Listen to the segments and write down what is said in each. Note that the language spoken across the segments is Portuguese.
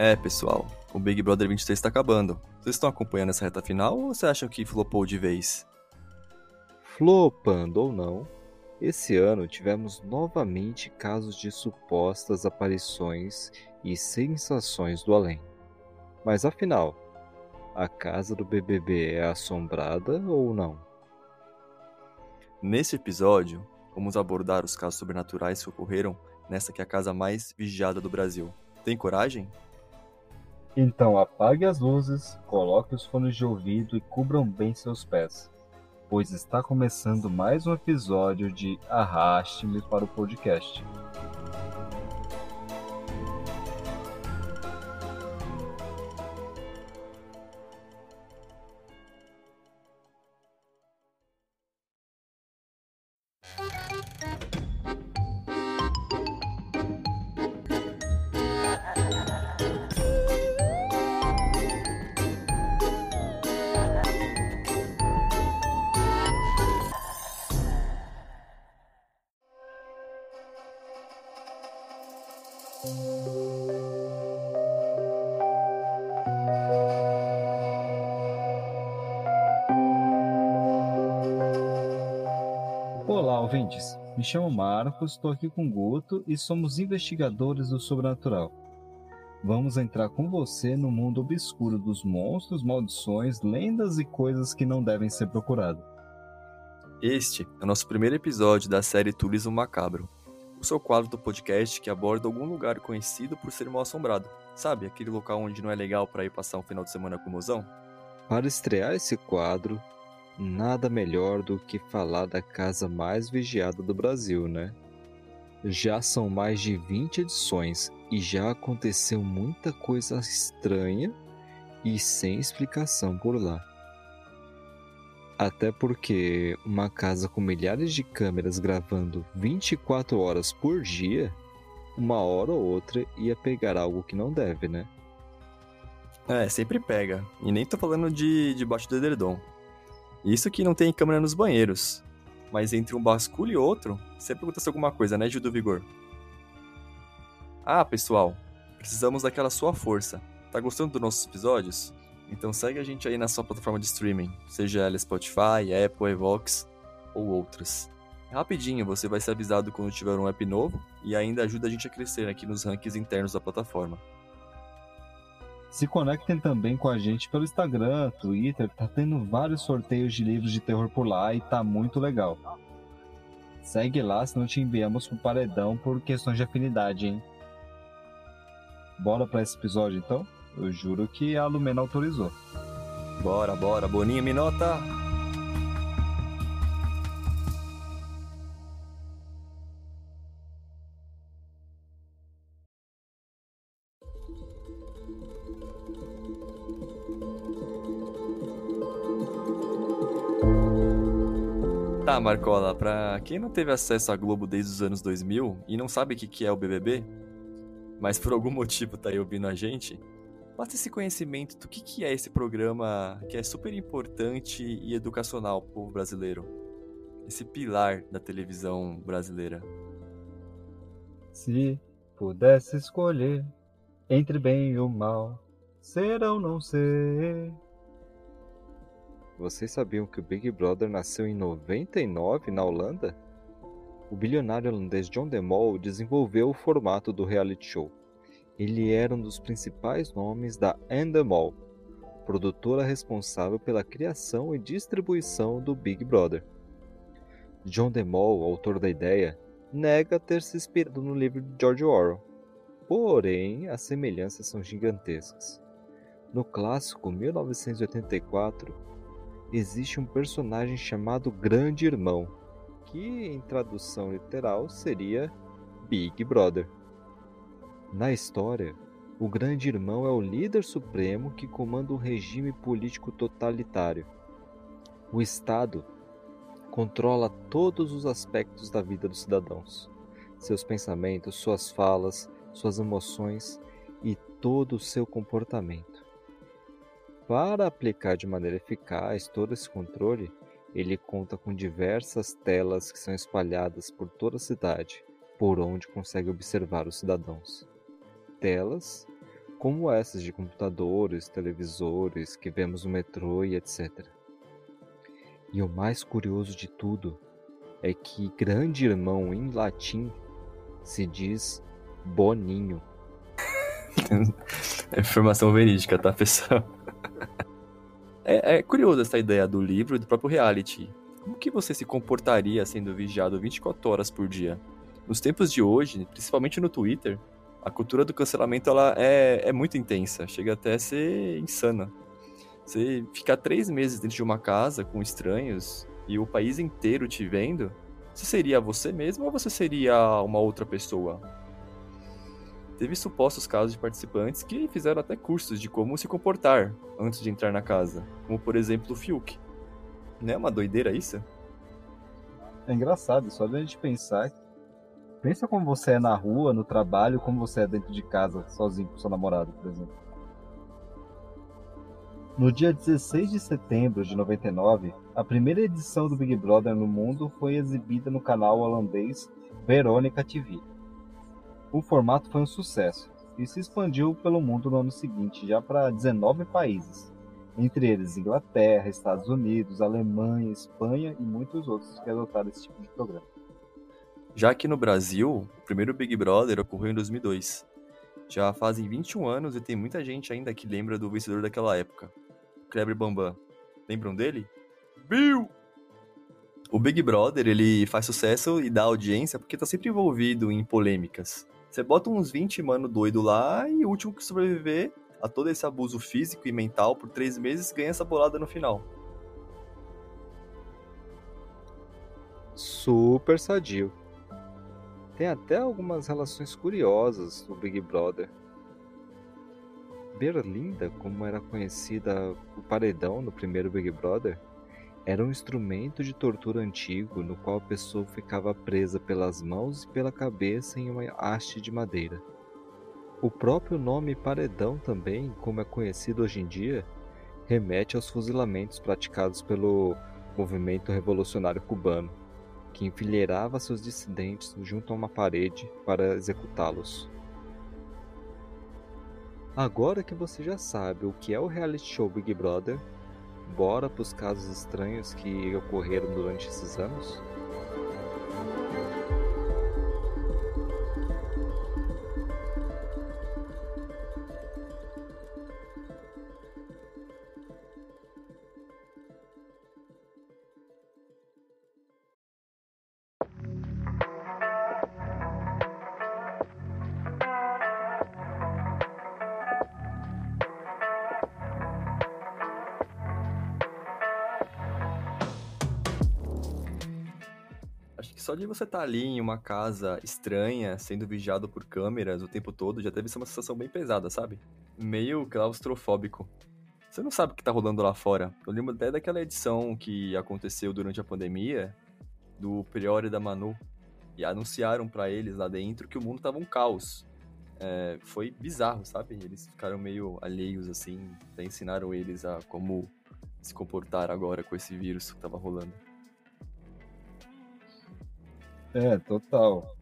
É, pessoal, o Big Brother 23 está acabando. Vocês estão acompanhando essa reta final ou você acham que flopou de vez? Flopando ou não, esse ano tivemos novamente casos de supostas aparições e sensações do além. Mas afinal, a casa do BBB é assombrada ou não? Neste episódio, vamos abordar os casos sobrenaturais que ocorreram nessa que é a casa mais vigiada do Brasil. Tem coragem? Então apague as luzes, coloque os fones de ouvido e cubram bem seus pés, pois está começando mais um episódio de Arraste-me para o podcast. Ouvintes. Me chamo Marcos, estou aqui com o Guto e somos investigadores do sobrenatural. Vamos entrar com você no mundo obscuro dos monstros, maldições, lendas e coisas que não devem ser procuradas. Este é o nosso primeiro episódio da série Turismo Macabro, o seu quadro do podcast que aborda algum lugar conhecido por ser mal assombrado. Sabe, aquele local onde não é legal para ir passar um final de semana com o mozão? Para estrear esse quadro, nada melhor do que falar da casa mais vigiada do Brasil, né? Já são mais de 20 edições e já aconteceu muita coisa estranha e sem explicação por lá. Até porque uma casa com milhares de câmeras gravando 24 horas por dia, uma hora ou outra ia pegar algo que não deve, né? É, sempre pega. E nem tô falando de debaixo do edredom. Isso que não tem câmera nos banheiros. Mas entre um basculho e outro, sempre acontece alguma coisa, né, Gil do Vigor? Ah, pessoal, precisamos daquela sua força. Tá gostando dos nossos episódios? Então segue a gente aí na sua plataforma de streaming, seja ela Spotify, Apple, Evox ou outras. Rapidinho, você vai ser avisado quando tiver um app novo e ainda ajuda a gente a crescer aqui nos rankings internos da plataforma. Se conectem também com a gente pelo Instagram, Twitter, tá tendo vários sorteios de livros de terror por lá e tá muito legal. Segue lá, senão te enviamos pro paredão por questões de afinidade, hein? Bora para esse episódio então? Eu juro que a Lumena autorizou. Bora, bora, Boninho Minota! Tá, Marcola, pra quem não teve acesso à Globo desde os anos 2000 e não sabe o que é o BBB, mas por algum motivo tá aí ouvindo a gente, Basta esse conhecimento do que, que é esse programa que é super importante e educacional para o povo brasileiro. Esse pilar da televisão brasileira. Se pudesse escolher entre bem e o mal, ser ou não ser. Vocês sabiam que o Big Brother nasceu em 99 na Holanda? O bilionário holandês John de Mol desenvolveu o formato do reality show. Ele era um dos principais nomes da Endemol, produtora responsável pela criação e distribuição do Big Brother. John DeMol, autor da ideia, nega ter se inspirado no livro de George Orwell. Porém, as semelhanças são gigantescas. No clássico 1984, existe um personagem chamado Grande Irmão, que em tradução literal seria Big Brother. Na história, o Grande Irmão é o líder supremo que comanda um regime político totalitário. O Estado controla todos os aspectos da vida dos cidadãos: seus pensamentos, suas falas, suas emoções e todo o seu comportamento. Para aplicar de maneira eficaz todo esse controle, ele conta com diversas telas que são espalhadas por toda a cidade, por onde consegue observar os cidadãos telas como essas de computadores, televisores que vemos no metrô e etc. E o mais curioso de tudo é que grande irmão em latim se diz Boninho. é informação verídica, tá, pessoal? É, é essa ideia do livro e do próprio reality. Como que você se comportaria sendo vigiado 24 horas por dia? Nos tempos de hoje, principalmente no Twitter, a cultura do cancelamento ela é, é muito intensa, chega até a ser insana. Você ficar três meses dentro de uma casa com estranhos e o país inteiro te vendo, você seria você mesmo ou você seria uma outra pessoa? Teve supostos casos de participantes que fizeram até cursos de como se comportar antes de entrar na casa, como por exemplo o Fiuk. Não é uma doideira isso? É engraçado, só de a gente pensar. Pensa como você é na rua, no trabalho, como você é dentro de casa, sozinho com seu namorado, por exemplo. No dia 16 de setembro de 99, a primeira edição do Big Brother no mundo foi exibida no canal holandês Veronica TV. O formato foi um sucesso e se expandiu pelo mundo no ano seguinte, já para 19 países, entre eles Inglaterra, Estados Unidos, Alemanha, Espanha e muitos outros que adotaram esse tipo de programa. Já aqui no Brasil, o primeiro Big Brother ocorreu em 2002. Já fazem 21 anos e tem muita gente ainda que lembra do vencedor daquela época, Kleber Bambam. Lembram dele? Bill! O Big Brother, ele faz sucesso e dá audiência porque tá sempre envolvido em polêmicas. Você bota uns 20 mano doido lá e o último que sobreviver a todo esse abuso físico e mental por três meses ganha essa bolada no final. Super sadio. Tem até algumas relações curiosas no Big Brother. Berlinda, como era conhecida o paredão no primeiro Big Brother, era um instrumento de tortura antigo no qual a pessoa ficava presa pelas mãos e pela cabeça em uma haste de madeira. O próprio nome paredão também, como é conhecido hoje em dia, remete aos fuzilamentos praticados pelo movimento revolucionário cubano, que enfileirava seus dissidentes junto a uma parede para executá-los. Agora que você já sabe o que é o reality show Big Brother, bora para os casos estranhos que ocorreram durante esses anos? Só de você estar tá ali em uma casa estranha, sendo vigiado por câmeras o tempo todo, já deve ser uma sensação bem pesada, sabe? Meio claustrofóbico. Você não sabe o que tá rolando lá fora. Eu lembro até daquela edição que aconteceu durante a pandemia, do Priori da Manu, e anunciaram para eles lá dentro que o mundo tava um caos. É, foi bizarro, sabe? Eles ficaram meio alheios, assim, até ensinaram eles a como se comportar agora com esse vírus que tava rolando. É, total.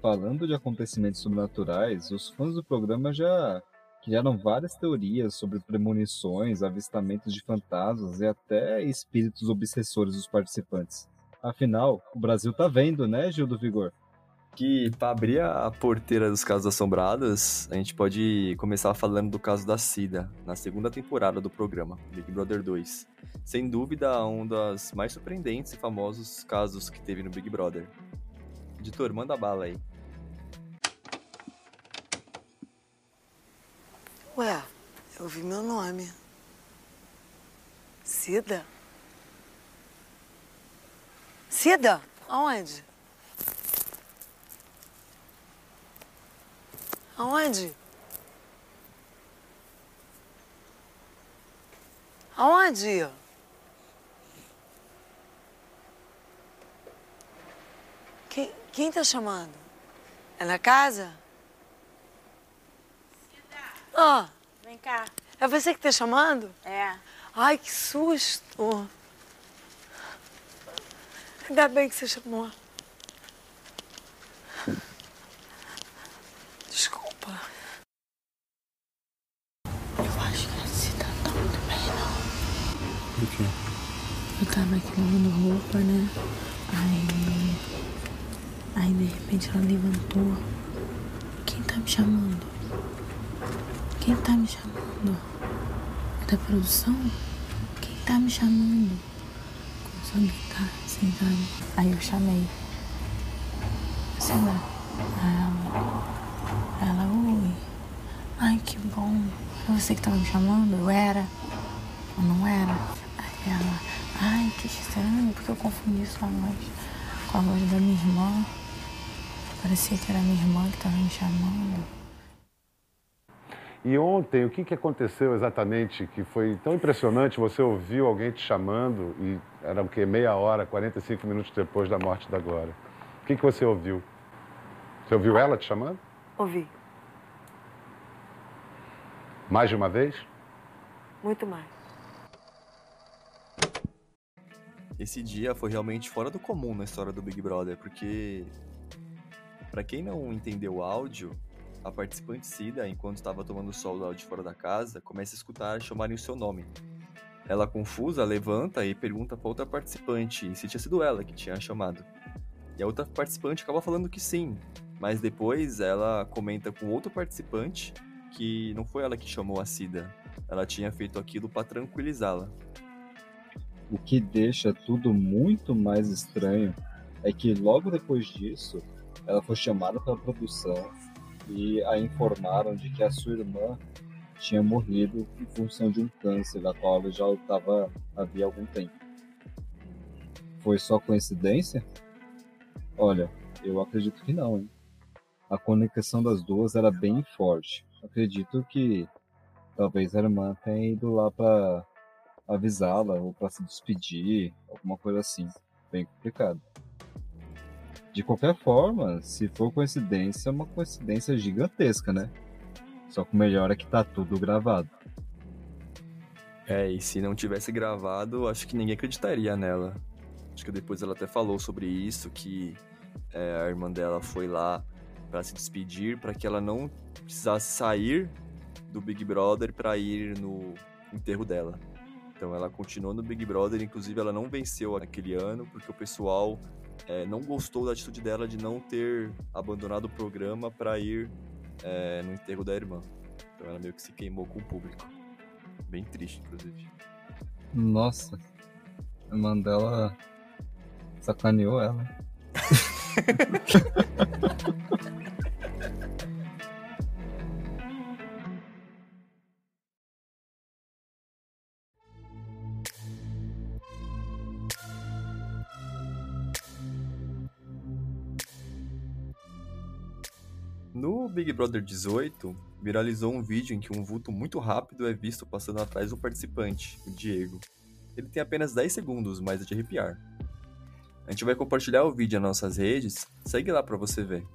Falando de acontecimentos sobrenaturais, os fãs do programa já criaram várias teorias sobre premonições, avistamentos de fantasmas e até espíritos obsessores dos participantes. Afinal, o Brasil tá vendo, né, Gil do Vigor? Que para abrir a porteira dos casos assombrados, a gente pode começar falando do caso da Cida, na segunda temporada do programa, Big Brother 2 sem dúvida, um dos mais surpreendentes e famosos casos que teve no Big Brother. Editor, manda bala aí. Ué, eu vi meu nome. Cida? Cida? Aonde? Aonde? Aonde? Quem, quem tá chamando? É na casa? Ó. Oh, Vem cá. É você que tá chamando? É. Ai, que susto. Ainda bem que você chamou. Desculpa. Por quê? Eu tava aqui lavando roupa, né? Aí. Aí de repente ela levantou. Quem tá me chamando? Quem tá me chamando? É da produção? Quem tá me chamando? Começou a gritar, sabe? Aí eu chamei. Sei lá. Ela. Ela, oi. Ai, que bom. Era você que tava me chamando? Eu era? Ou não era? Aí ela, que estranho, porque eu confundi sua voz com a voz da minha irmã. Parecia que era minha irmã que estava me chamando. E ontem, o que, que aconteceu exatamente que foi tão impressionante? Você ouviu alguém te chamando e era o quê? Meia hora, 45 minutos depois da morte da Glória. O que, que você ouviu? Você ouviu ela te chamando? Ouvi. Mais de uma vez? Muito mais. Esse dia foi realmente fora do comum na história do Big Brother, porque Pra quem não entendeu o áudio, a participante Cida, enquanto estava tomando sol lá de fora da casa, começa a escutar chamarem o seu nome. Ela, confusa, levanta e pergunta pra outra participante se tinha sido ela que tinha chamado. E a outra participante acaba falando que sim, mas depois ela comenta com outro participante que não foi ela que chamou a Cida. Ela tinha feito aquilo para tranquilizá-la. O que deixa tudo muito mais estranho é que logo depois disso, ela foi chamada pela produção e a informaram de que a sua irmã tinha morrido em função de um câncer, da qual ela já estava havia algum tempo. Foi só coincidência? Olha, eu acredito que não, hein? A conexão das duas era bem forte. Acredito que talvez a irmã tenha ido lá para avisá-la ou para se despedir, alguma coisa assim. Bem complicado. De qualquer forma, se for coincidência, é uma coincidência gigantesca, né? Só que o melhor é que tá tudo gravado. É, e se não tivesse gravado, acho que ninguém acreditaria nela. Acho que depois ela até falou sobre isso, que é, a irmã dela foi lá para se despedir, para que ela não precisasse sair do Big Brother para ir no enterro dela. Então ela continuou no Big Brother, inclusive ela não venceu aquele ano, porque o pessoal é, não gostou da atitude dela de não ter abandonado o programa para ir é, no enterro da irmã. Então ela meio que se queimou com o público. Bem triste, inclusive. Nossa, a Mandela sacaneou ela. Big Brother 18, viralizou um vídeo em que um vulto muito rápido é visto passando atrás do participante, o Diego. Ele tem apenas 10 segundos, mas é de arrepiar. A gente vai compartilhar o vídeo nas nossas redes, segue lá para você ver.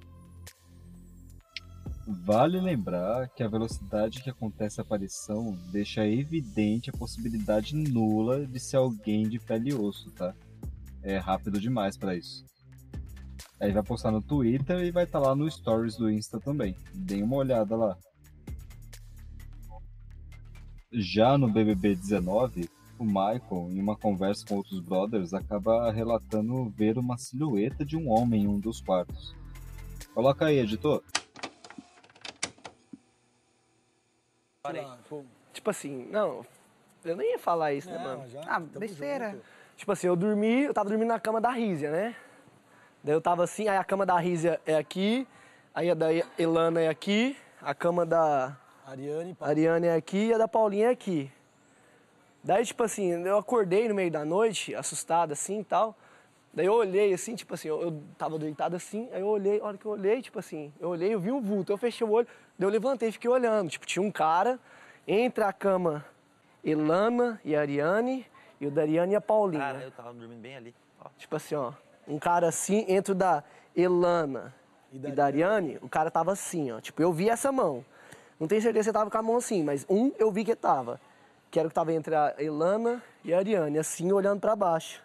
Vale lembrar que a velocidade que acontece a aparição deixa evidente a possibilidade nula de ser alguém de pele e osso, tá? É rápido demais para isso. Aí vai postar no Twitter e vai estar tá lá no Stories do Insta também. Deem uma olhada lá. Já no BBB 19, o Michael, em uma conversa com outros brothers, acaba relatando ver uma silhueta de um homem em um dos quartos. Coloca aí, editor. Tipo assim, não, eu nem ia falar isso, né, mano? ah, besteira. Tipo assim, eu dormi, eu tava dormindo na cama da Rízia, né? Daí eu tava assim, aí a cama da Rízia é aqui, aí a da Elana é aqui, a cama da Ariane, Ariane é aqui e a da Paulinha é aqui. Daí, tipo assim, eu acordei no meio da noite, assustado assim e tal. Daí eu olhei assim, tipo assim, eu, eu tava deitado assim, aí eu olhei, a hora que eu olhei, tipo assim, eu olhei, eu vi um vulto, eu fechei o olho, daí eu levantei e fiquei olhando. Tipo, tinha um cara entre a cama Elana e a Ariane, e o da Ariane e a Paulinha. Cara, eu tava dormindo bem ali. Ó. Tipo assim, ó, um cara assim, entre o da Elana e da, e da Ariane, o cara tava assim, ó. Tipo, eu vi essa mão. Não tenho certeza se tava com a mão assim, mas um eu vi que tava. Que era o que tava entre a Elana e a Ariane, assim, olhando para baixo.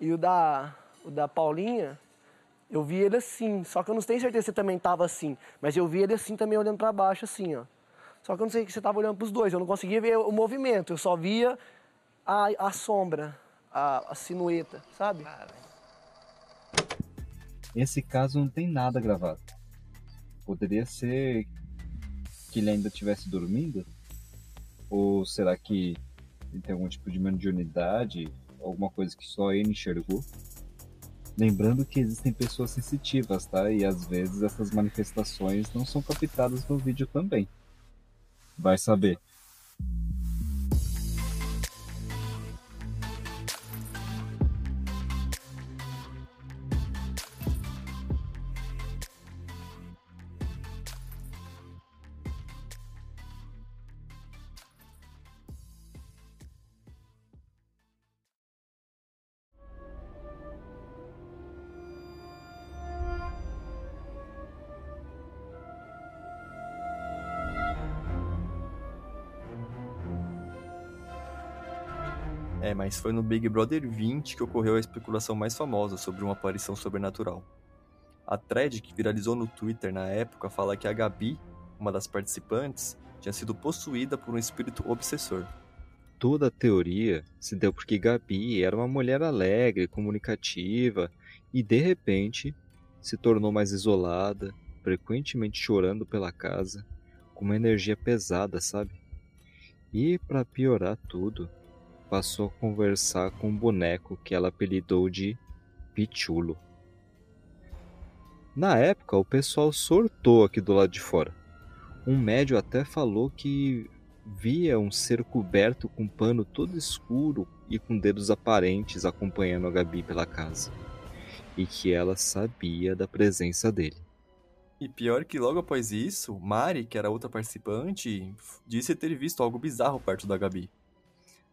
E o da, o da Paulinha, eu vi ele assim, só que eu não tenho certeza se também tava assim, mas eu vi ele assim também olhando para baixo, assim, ó. Só que eu não sei se você tava olhando pros dois, eu não conseguia ver o movimento, eu só via a, a sombra, a, a sinueta, sabe? Esse caso não tem nada gravado. Poderia ser que ele ainda estivesse dormindo? Ou será que ele tem algum tipo de mediunidade? Alguma coisa que só ele enxergou? Lembrando que existem pessoas sensitivas, tá? E às vezes essas manifestações não são captadas no vídeo também. Vai saber. Mas foi no Big Brother 20 que ocorreu a especulação mais famosa sobre uma aparição sobrenatural. A thread que viralizou no Twitter na época fala que a Gabi, uma das participantes, tinha sido possuída por um espírito obsessor. Toda a teoria se deu porque Gabi era uma mulher alegre, comunicativa e de repente se tornou mais isolada, frequentemente chorando pela casa, com uma energia pesada, sabe? E para piorar tudo, passou a conversar com um boneco que ela apelidou de Pichulo. Na época, o pessoal sortou aqui do lado de fora. Um médio até falou que via um ser coberto com pano todo escuro e com dedos aparentes acompanhando a Gabi pela casa. E que ela sabia da presença dele. E pior que logo após isso, Mari, que era outra participante, disse ter visto algo bizarro perto da Gabi.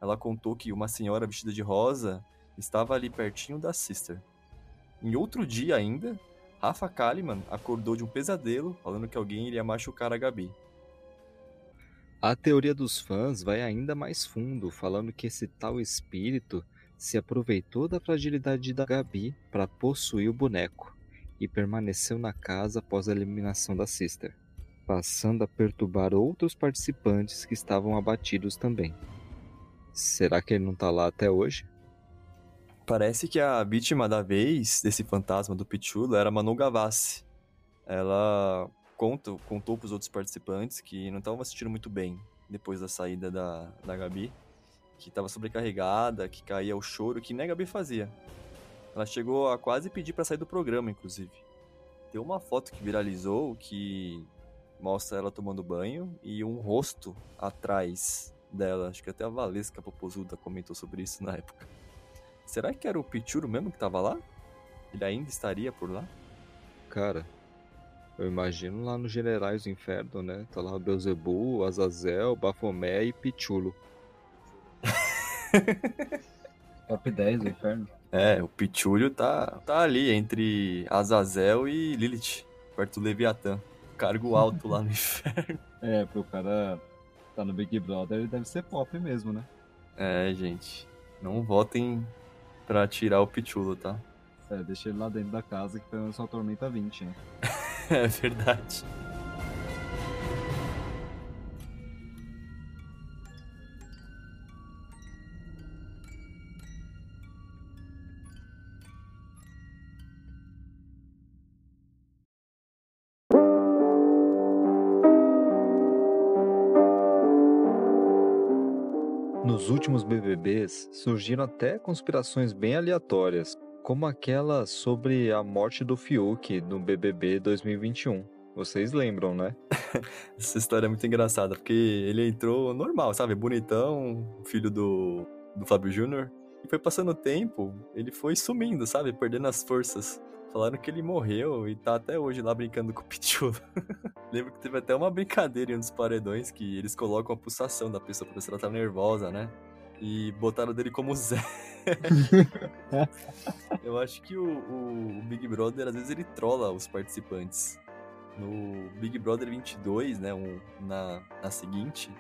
Ela contou que uma senhora vestida de rosa estava ali pertinho da Sister. Em outro dia ainda, Rafa Kalimann acordou de um pesadelo falando que alguém iria machucar a Gabi. A teoria dos fãs vai ainda mais fundo, falando que esse tal espírito se aproveitou da fragilidade da Gabi para possuir o boneco e permaneceu na casa após a eliminação da Sister, passando a perturbar outros participantes que estavam abatidos também. Será que ele não tá lá até hoje? Parece que a vítima da vez desse fantasma do Pichulo era Manu Gavassi. Ela conta, contou para os outros participantes que não estavam assistindo muito bem depois da saída da, da Gabi, que estava sobrecarregada, que caía o choro, que nem a Gabi fazia. Ela chegou a quase pedir para sair do programa, inclusive. Tem uma foto que viralizou que mostra ela tomando banho e um rosto atrás dela. Acho que até a Valesca Popozuda comentou sobre isso na época. Será que era o Pichuro mesmo que tava lá? Ele ainda estaria por lá? Cara, eu imagino lá nos Generais do Inferno, né? Tá lá o Beelzebub, Azazel, Bafomé e Pichulo. Top 10 do inferno. É, o Pichulho tá, tá ali entre Azazel e Lilith, perto do Leviatã. Cargo alto lá no inferno. É, porque o cara tá no Big Brother, ele deve ser pop mesmo, né? É, gente. Não votem pra tirar o Pichulo, tá? É, deixa ele lá dentro da casa que pelo menos só tormenta 20, né? É verdade. Últimos BBBs surgiram até conspirações bem aleatórias, como aquela sobre a morte do Fiuk no BBB 2021. Vocês lembram, né? Essa história é muito engraçada, porque ele entrou normal, sabe? Bonitão, filho do, do Fábio Júnior. E foi passando o tempo, ele foi sumindo, sabe? Perdendo as forças. Falaram que ele morreu e tá até hoje lá brincando com o Pichulo. Lembro que teve até uma brincadeira em um dos paredões que eles colocam a pulsação da pessoa pra ver se ela tá nervosa, né? E botaram dele como Zé. Eu acho que o, o, o Big Brother, às vezes, ele trola os participantes. No Big Brother 22, né, um, na, na seguinte,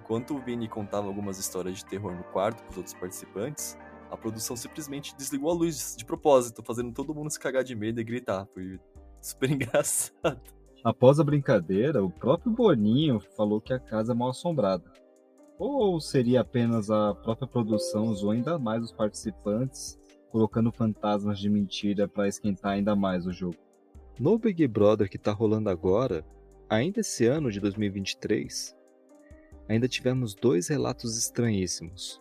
enquanto o Vini contava algumas histórias de terror no quarto pros outros participantes, a produção simplesmente desligou a luz de propósito, fazendo todo mundo se cagar de medo e gritar. Foi super engraçado. Após a brincadeira, o próprio Boninho falou que a casa é mal assombrada. Ou seria apenas a própria produção zoou ainda mais os participantes, colocando fantasmas de mentira para esquentar ainda mais o jogo? No Big Brother que tá rolando agora, ainda esse ano de 2023, ainda tivemos dois relatos estranhíssimos.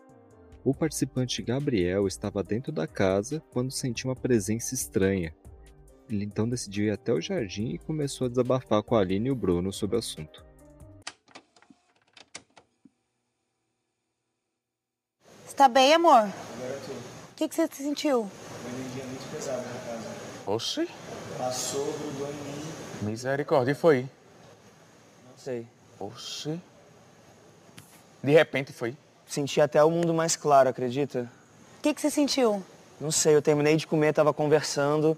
O participante Gabriel estava dentro da casa quando sentiu uma presença estranha. Ele então decidiu ir até o jardim e começou a desabafar com a Aline e o Bruno sobre o assunto. Você tá bem, amor? O que, que você sentiu? Uma energia muito pesada na casa. Oxi, Passou, grudou em mim. misericórdia, e foi? Não sei. Oxi. De repente foi. Senti até o mundo mais claro, acredita? O que, que você sentiu? Não sei, eu terminei de comer, tava conversando.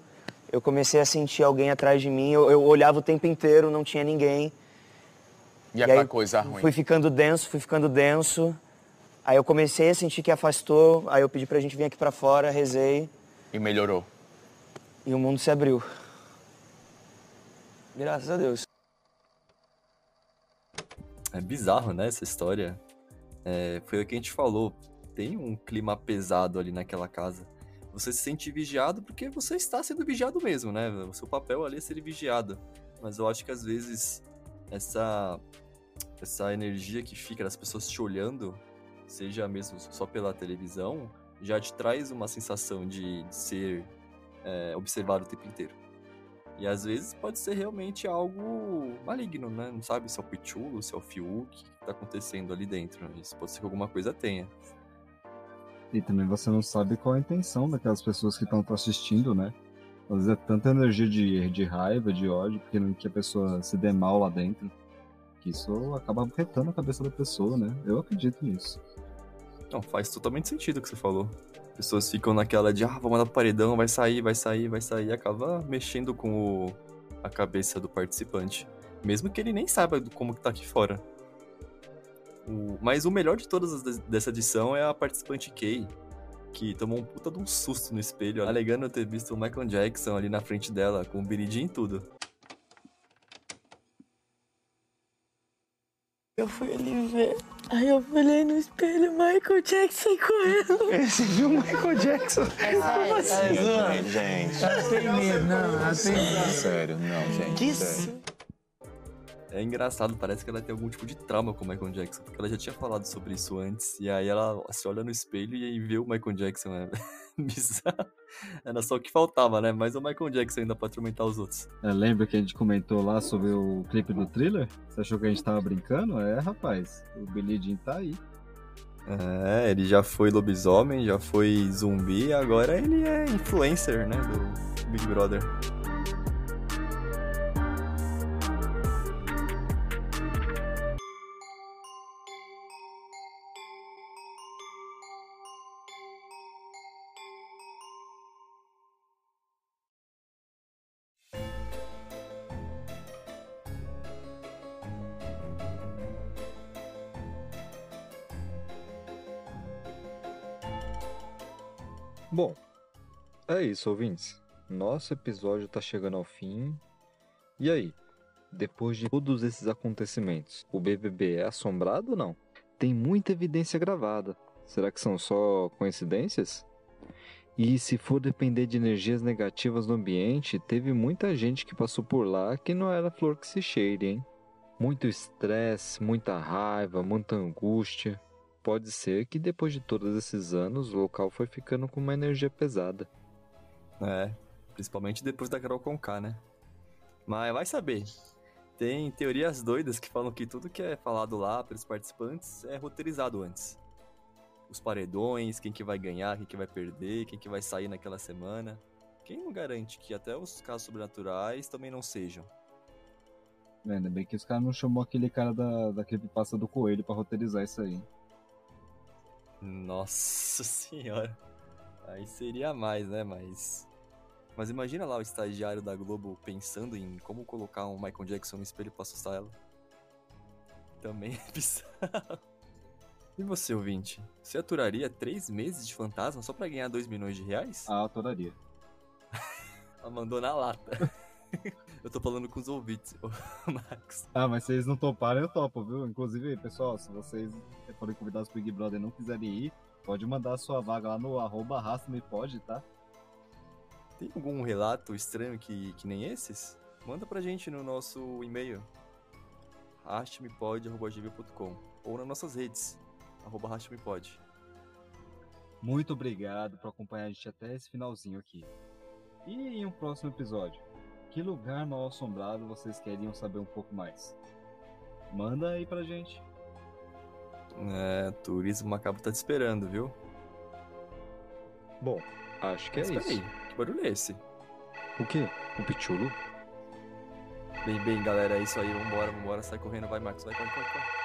Eu comecei a sentir alguém atrás de mim. Eu, eu olhava o tempo inteiro, não tinha ninguém. E aquela aí, coisa ruim. Fui ficando denso, fui ficando denso. Aí eu comecei a sentir que afastou. Aí eu pedi pra gente vir aqui pra fora, rezei. E melhorou. E o mundo se abriu. Graças a Deus. É bizarro, né, essa história. É, foi o que a gente falou. Tem um clima pesado ali naquela casa. Você se sente vigiado porque você está sendo vigiado mesmo, né? O seu papel ali é ser vigiado. Mas eu acho que às vezes essa essa energia que fica das pessoas te olhando, seja mesmo só pela televisão, já te traz uma sensação de, de ser é, observado o tempo inteiro. E às vezes pode ser realmente algo maligno, né? Não sabe se é o Pichulo, se é o Fiuk, o que tá acontecendo ali dentro. Isso pode ser que alguma coisa tenha. E também você não sabe qual a intenção daquelas pessoas que estão assistindo, né? Às vezes é tanta energia de, de raiva, de ódio, porque não que a pessoa se dê mal lá dentro. Que isso acaba afetando a cabeça da pessoa, né? Eu acredito nisso. Não, faz totalmente sentido o que você falou. Pessoas ficam naquela de, ah, vou mandar pro paredão, vai sair, vai sair, vai sair, e acaba mexendo com o, a cabeça do participante. Mesmo que ele nem saiba como que tá aqui fora. O- mas o melhor de todas as des- dessa edição é a participante Kay, que tomou um puta de um susto no espelho, alegando ter visto o Michael Jackson ali na frente dela, com o Billie Jean e tudo. Eu fui ali ver. Aí eu olhei no espelho, Michael Jackson correndo. Você viu o Michael Jackson? Gente. Tem medo, não, tem Sério, não, gente. Que sério. É engraçado, parece que ela tem algum tipo de trauma com o Michael Jackson, porque ela já tinha falado sobre isso antes, e aí ela se olha no espelho e aí vê o Michael Jackson, né? Bizarro. Era só o que faltava, né? Mas o Michael Jackson ainda pra atormentar os outros. É, lembra que a gente comentou lá sobre o clipe do thriller? Você achou que a gente tava brincando? É, rapaz. O Billy Jean tá aí. É, ele já foi lobisomem, já foi zumbi, agora ele é influencer, né? Do Big Brother. Bom, é isso, ouvintes. Nosso episódio tá chegando ao fim. E aí? Depois de todos esses acontecimentos, o BBB é assombrado ou não? Tem muita evidência gravada. Será que são só coincidências? E se for depender de energias negativas no ambiente, teve muita gente que passou por lá que não era flor que se cheire, hein? Muito estresse, muita raiva, muita angústia. Pode ser que depois de todos esses anos o local foi ficando com uma energia pesada. É, principalmente depois da Carol Conká, né? Mas vai saber. Tem teorias doidas que falam que tudo que é falado lá pelos participantes é roteirizado antes. Os paredões, quem que vai ganhar, quem que vai perder, quem que vai sair naquela semana. Quem não garante que até os casos sobrenaturais também não sejam? É, ainda bem que os caras não chamou aquele cara da, da creepypasta do coelho pra roteirizar isso aí. Nossa senhora. Aí seria mais, né? Mas. Mas imagina lá o estagiário da Globo pensando em como colocar um Michael Jackson no espelho pra assustar ela. Também é bizarro. E você, ouvinte? Você aturaria três meses de fantasma só pra ganhar 2 milhões de reais? Ah, adoraria. Ela mandou na lata. Eu tô falando com os ouvintes, Max. Ah, mas se eles não toparem, eu topo, viu? Inclusive, pessoal, se vocês forem convidados pro Big Brother e não quiserem ir, pode mandar sua vaga lá no arroba pode, tá? Tem algum relato estranho que, que nem esses? Manda pra gente no nosso e-mail rastmepod.gmail.com ou nas nossas redes, arroba rastmepod. Muito obrigado por acompanhar a gente até esse finalzinho aqui. E em um próximo episódio, que lugar mal assombrado vocês queriam saber um pouco mais? Manda aí pra gente. É, Turismo Macabro tá te esperando, viu? Bom, acho que é isso. peraí, que barulho é esse? O quê? O Pichulo? Bem, bem, galera, é isso aí, vambora, vambora, sai correndo, vai, Max, vai, corre, corre, corre.